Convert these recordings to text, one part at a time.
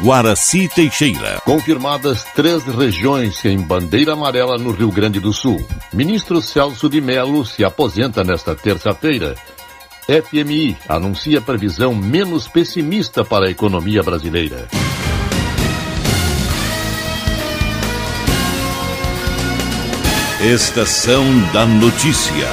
Guaraci Teixeira. Confirmadas três regiões em bandeira amarela no Rio Grande do Sul. Ministro Celso de Mello se aposenta nesta terça-feira. FMI anuncia previsão menos pessimista para a economia brasileira. Estação da Notícia.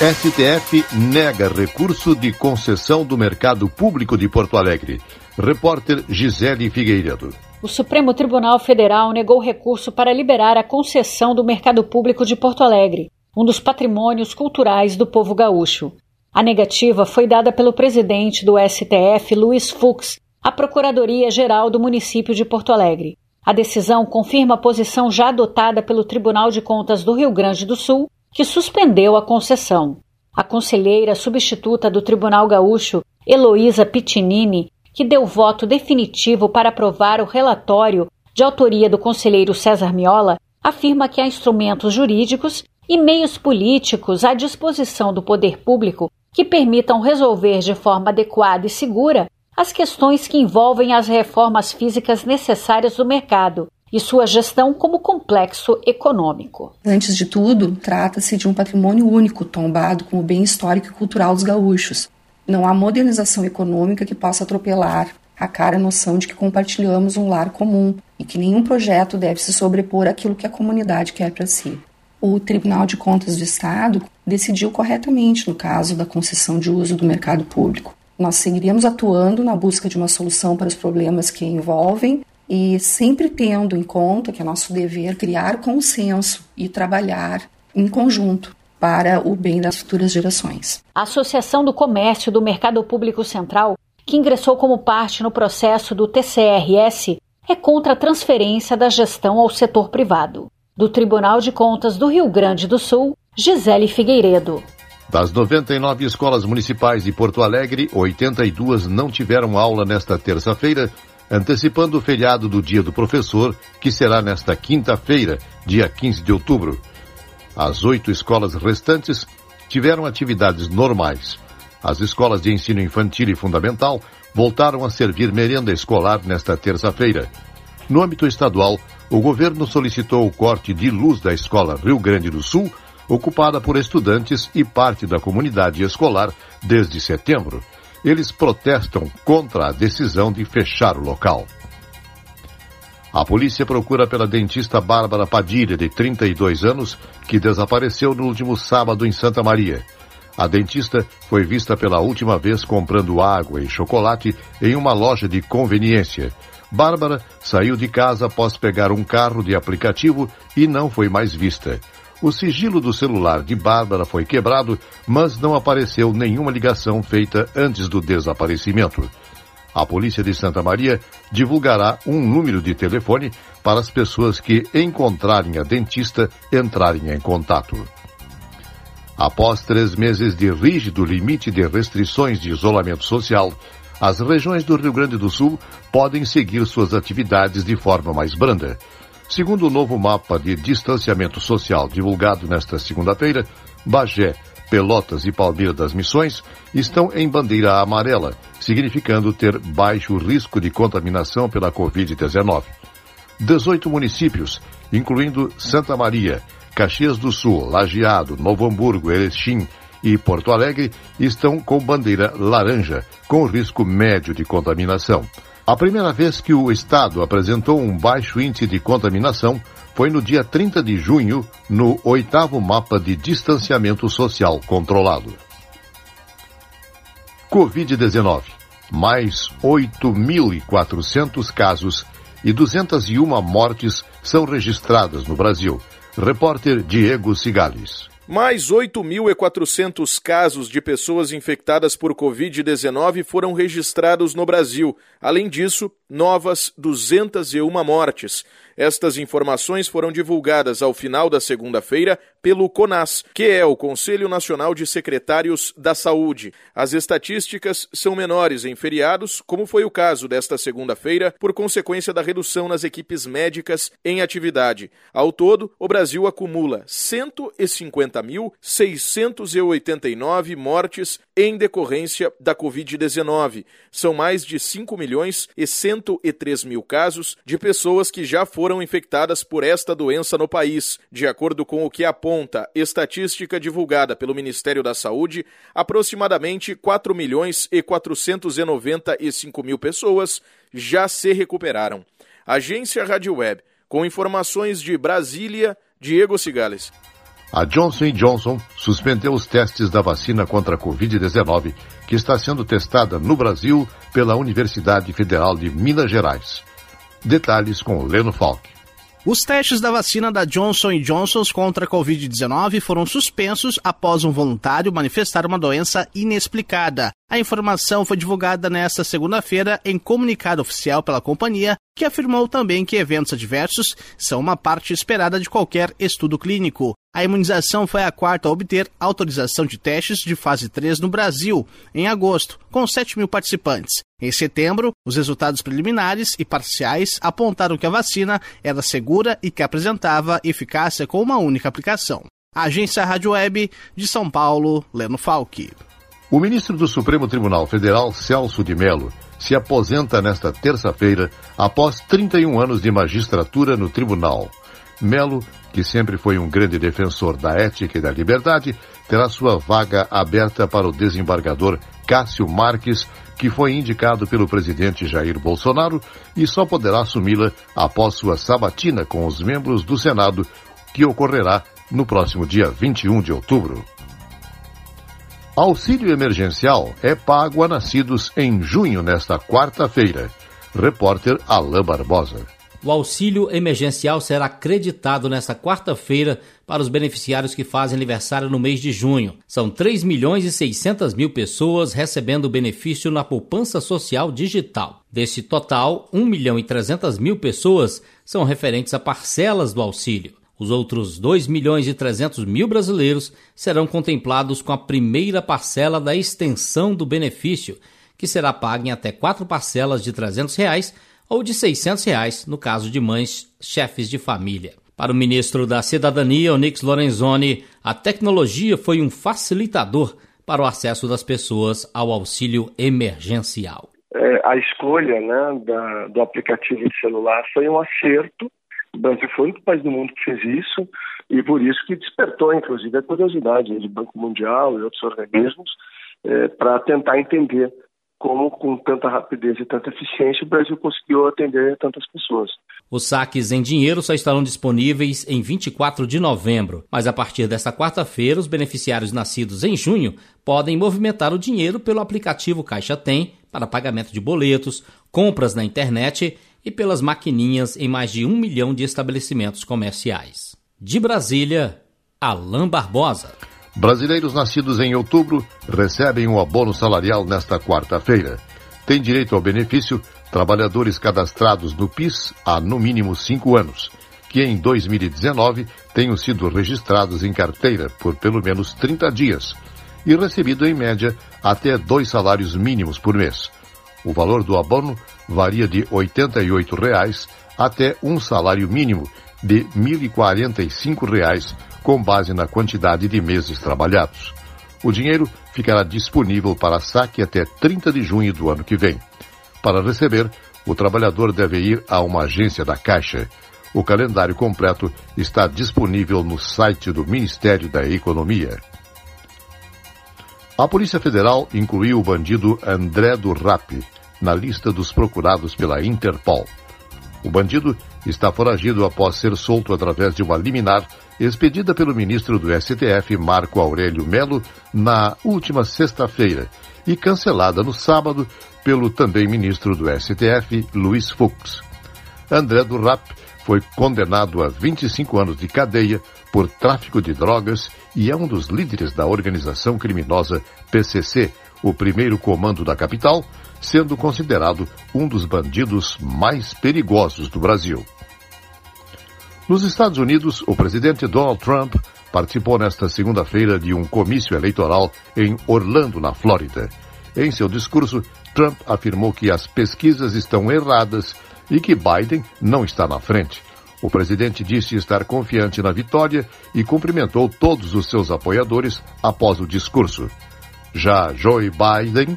STF nega recurso de concessão do mercado público de Porto Alegre. Repórter Gisele Figueiredo. O Supremo Tribunal Federal negou recurso para liberar a concessão do mercado público de Porto Alegre, um dos patrimônios culturais do povo gaúcho. A negativa foi dada pelo presidente do STF, Luiz Fux, à Procuradoria-Geral do município de Porto Alegre. A decisão confirma a posição já adotada pelo Tribunal de Contas do Rio Grande do Sul, que suspendeu a concessão. A conselheira substituta do Tribunal Gaúcho, Heloísa Pitinini, que deu voto definitivo para aprovar o relatório de autoria do conselheiro César Miola, afirma que há instrumentos jurídicos e meios políticos à disposição do poder público que permitam resolver de forma adequada e segura as questões que envolvem as reformas físicas necessárias do mercado e sua gestão como complexo econômico. Antes de tudo, trata-se de um patrimônio único tombado com o bem histórico e cultural dos gaúchos, não há modernização econômica que possa atropelar a cara noção de que compartilhamos um lar comum e que nenhum projeto deve se sobrepor àquilo que a comunidade quer para si. O Tribunal de Contas do Estado decidiu corretamente no caso da concessão de uso do mercado público. Nós seguiremos atuando na busca de uma solução para os problemas que envolvem e sempre tendo em conta que é nosso dever criar consenso e trabalhar em conjunto para o bem das futuras gerações. A Associação do Comércio do Mercado Público Central, que ingressou como parte no processo do TCRS, é contra a transferência da gestão ao setor privado. Do Tribunal de Contas do Rio Grande do Sul, Gisele Figueiredo. Das 99 escolas municipais de Porto Alegre, 82 não tiveram aula nesta terça-feira, antecipando o feriado do Dia do Professor, que será nesta quinta-feira, dia 15 de outubro. As oito escolas restantes tiveram atividades normais. As escolas de ensino infantil e fundamental voltaram a servir merenda escolar nesta terça-feira. No âmbito estadual, o governo solicitou o corte de luz da escola Rio Grande do Sul, ocupada por estudantes e parte da comunidade escolar desde setembro. Eles protestam contra a decisão de fechar o local. A polícia procura pela dentista Bárbara Padilha, de 32 anos, que desapareceu no último sábado em Santa Maria. A dentista foi vista pela última vez comprando água e chocolate em uma loja de conveniência. Bárbara saiu de casa após pegar um carro de aplicativo e não foi mais vista. O sigilo do celular de Bárbara foi quebrado, mas não apareceu nenhuma ligação feita antes do desaparecimento. A Polícia de Santa Maria divulgará um número de telefone para as pessoas que encontrarem a dentista entrarem em contato. Após três meses de rígido limite de restrições de isolamento social, as regiões do Rio Grande do Sul podem seguir suas atividades de forma mais branda. Segundo o novo mapa de distanciamento social divulgado nesta segunda-feira, Bagé, Pelotas e Palmeira das Missões estão em bandeira amarela, significando ter baixo risco de contaminação pela Covid-19. 18 municípios, incluindo Santa Maria, Caxias do Sul, Lajeado, Novo Hamburgo, Erechim e Porto Alegre, estão com bandeira laranja, com risco médio de contaminação. A primeira vez que o estado apresentou um baixo índice de contaminação foi no dia 30 de junho, no oitavo mapa de distanciamento social controlado. Covid-19. Mais 8.400 casos e 201 mortes são registradas no Brasil. Repórter Diego Cigales. Mais 8.400 casos de pessoas infectadas por Covid-19 foram registrados no Brasil. Além disso, novas 201 mortes. Estas informações foram divulgadas ao final da segunda-feira pelo CONAS, que é o Conselho Nacional de Secretários da Saúde. As estatísticas são menores em feriados, como foi o caso desta segunda-feira, por consequência da redução nas equipes médicas em atividade. Ao todo, o Brasil acumula 150.689 mortes em decorrência da Covid-19. São mais de 5 milhões e 103 mil casos de pessoas que já foram infectadas por esta doença no país. De acordo com o que aponta estatística divulgada pelo Ministério da Saúde, aproximadamente 4 milhões e 495 mil pessoas já se recuperaram. Agência Rádio Web, com informações de Brasília, Diego Cigales. A Johnson Johnson suspendeu os testes da vacina contra a Covid-19, que está sendo testada no Brasil pela Universidade Federal de Minas Gerais. Detalhes com Leno Falk. Os testes da vacina da Johnson Johnson contra a Covid-19 foram suspensos após um voluntário manifestar uma doença inexplicada. A informação foi divulgada nesta segunda-feira em comunicado oficial pela companhia, que afirmou também que eventos adversos são uma parte esperada de qualquer estudo clínico. A imunização foi a quarta a obter autorização de testes de fase 3 no Brasil, em agosto, com 7 mil participantes. Em setembro, os resultados preliminares e parciais apontaram que a vacina era segura e que apresentava eficácia com uma única aplicação. Agência Rádio Web de São Paulo, Leno Falck. O ministro do Supremo Tribunal Federal, Celso de Mello, se aposenta nesta terça-feira após 31 anos de magistratura no tribunal. Melo, que sempre foi um grande defensor da ética e da liberdade, terá sua vaga aberta para o desembargador Cássio Marques, que foi indicado pelo presidente Jair Bolsonaro e só poderá assumi-la após sua sabatina com os membros do Senado, que ocorrerá no próximo dia 21 de outubro. Auxílio emergencial é pago a nascidos em junho nesta quarta-feira. Repórter Alain Barbosa. O auxílio emergencial será creditado nesta quarta-feira para os beneficiários que fazem aniversário no mês de junho. São 3 milhões e 600 mil pessoas recebendo o benefício na poupança social digital. Desse total, 1 milhão e 300 mil pessoas são referentes a parcelas do auxílio. Os outros 2 milhões e 300 mil brasileiros serão contemplados com a primeira parcela da extensão do benefício, que será paga em até quatro parcelas de 300 reais ou de 600 reais no caso de mães chefes de família. Para o ministro da Cidadania, Onyx Lorenzoni, a tecnologia foi um facilitador para o acesso das pessoas ao auxílio emergencial. É, a escolha né, da, do aplicativo de celular foi um acerto o Brasil foi o único país do mundo que fez isso e por isso que despertou, inclusive, a curiosidade do Banco Mundial e outros organismos é, para tentar entender como, com tanta rapidez e tanta eficiência, o Brasil conseguiu atender tantas pessoas. Os saques em dinheiro só estarão disponíveis em 24 de novembro, mas a partir desta quarta-feira, os beneficiários nascidos em junho podem movimentar o dinheiro pelo aplicativo Caixa Tem para pagamento de boletos, compras na internet e pelas maquininhas em mais de um milhão de estabelecimentos comerciais. De Brasília, Alain Barbosa. Brasileiros nascidos em outubro recebem um abono salarial nesta quarta-feira. Tem direito ao benefício trabalhadores cadastrados no PIS há no mínimo cinco anos, que em 2019 tenham sido registrados em carteira por pelo menos 30 dias e recebido em média até dois salários mínimos por mês. O valor do abono varia de 88 reais até um salário mínimo de 1.045 reais, com base na quantidade de meses trabalhados. O dinheiro ficará disponível para saque até 30 de junho do ano que vem. Para receber, o trabalhador deve ir a uma agência da Caixa. O calendário completo está disponível no site do Ministério da Economia. A Polícia Federal incluiu o bandido André do Rap na lista dos procurados pela Interpol. O bandido está foragido após ser solto através de uma liminar expedida pelo ministro do STF, Marco Aurélio Melo, na última sexta-feira e cancelada no sábado pelo também ministro do STF, Luiz Fux. André do Rap foi condenado a 25 anos de cadeia por tráfico de drogas e é um dos líderes da organização criminosa PCC, o primeiro comando da capital, sendo considerado um dos bandidos mais perigosos do Brasil. Nos Estados Unidos, o presidente Donald Trump participou nesta segunda-feira de um comício eleitoral em Orlando, na Flórida. Em seu discurso, Trump afirmou que as pesquisas estão erradas e que Biden não está na frente. O presidente disse estar confiante na vitória e cumprimentou todos os seus apoiadores após o discurso. Já Joe Biden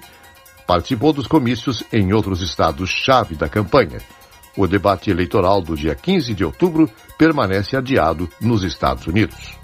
participou dos comícios em outros estados-chave da campanha. O debate eleitoral do dia 15 de outubro permanece adiado nos Estados Unidos.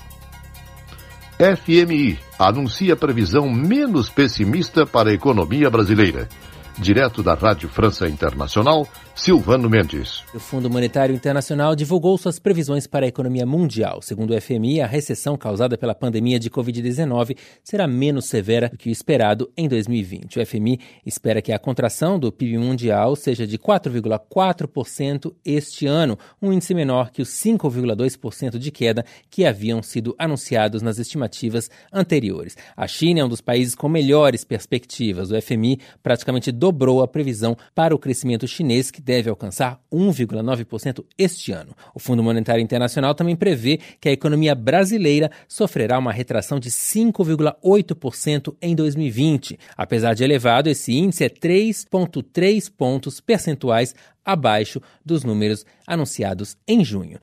FMI anuncia previsão menos pessimista para a economia brasileira. Direto da Rádio França Internacional, Silvano Mendes. O Fundo Monetário Internacional divulgou suas previsões para a economia mundial. Segundo o FMI, a recessão causada pela pandemia de Covid-19 será menos severa do que o esperado em 2020. O FMI espera que a contração do PIB mundial seja de 4,4% este ano, um índice menor que os 5,2% de queda que haviam sido anunciados nas estimativas anteriores. A China é um dos países com melhores perspectivas. O FMI praticamente dobrou a previsão para o crescimento chinês, que deve alcançar 1,9% este ano. O Fundo Monetário Internacional também prevê que a economia brasileira sofrerá uma retração de 5,8% em 2020. Apesar de elevado, esse índice é 3,3 pontos percentuais abaixo dos números anunciados em junho.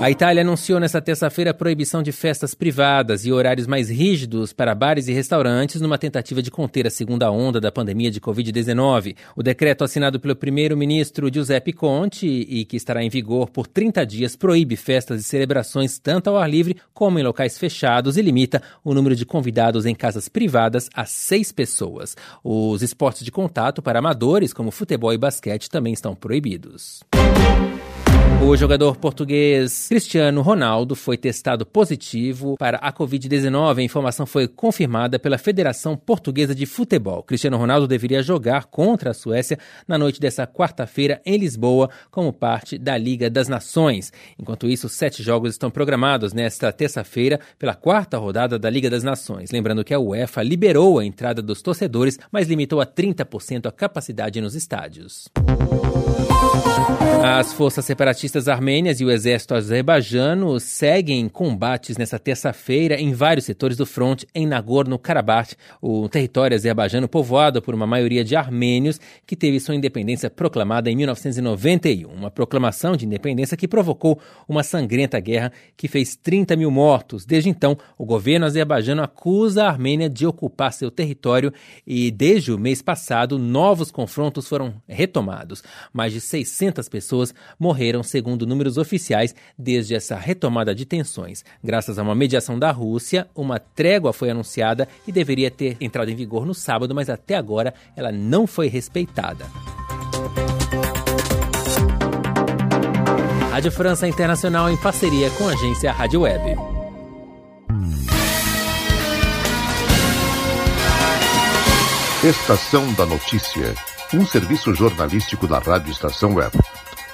A Itália anunciou nesta terça-feira a proibição de festas privadas e horários mais rígidos para bares e restaurantes numa tentativa de conter a segunda onda da pandemia de Covid-19. O decreto assinado pelo primeiro-ministro Giuseppe Conte e que estará em vigor por 30 dias proíbe festas e celebrações tanto ao ar livre como em locais fechados e limita o número de convidados em casas privadas a seis pessoas. Os esportes de contato para amadores, como futebol e basquete, também estão proibidos. O jogador português Cristiano Ronaldo foi testado positivo para a Covid-19. A informação foi confirmada pela Federação Portuguesa de Futebol. Cristiano Ronaldo deveria jogar contra a Suécia na noite dessa quarta-feira em Lisboa, como parte da Liga das Nações. Enquanto isso, sete jogos estão programados nesta terça-feira pela quarta rodada da Liga das Nações. Lembrando que a UEFA liberou a entrada dos torcedores, mas limitou a 30% a capacidade nos estádios. As forças separatistas armênias e o exército azerbaijano seguem combates nesta terça-feira em vários setores do fronte em Nagorno-Karabakh, o território azerbaijano povoado por uma maioria de armênios que teve sua independência proclamada em 1991. Uma proclamação de independência que provocou uma sangrenta guerra que fez 30 mil mortos. Desde então, o governo azerbaijano acusa a Armênia de ocupar seu território e, desde o mês passado, novos confrontos foram retomados. Mais de 600 pessoas pessoas morreram, segundo números oficiais, desde essa retomada de tensões. Graças a uma mediação da Rússia, uma trégua foi anunciada e deveria ter entrado em vigor no sábado, mas até agora ela não foi respeitada. Rádio França Internacional em parceria com a agência Rádio Web. Estação da Notícia, um serviço jornalístico da Rádio Estação Web.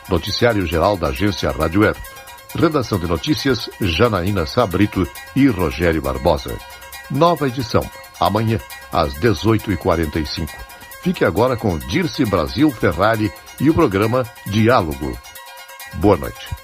Noticiário Geral da Agência Rádio Web. Redação de notícias, Janaína Sabrito e Rogério Barbosa. Nova edição, amanhã, às 18h45. Fique agora com Dirce Brasil Ferrari e o programa Diálogo. Boa noite.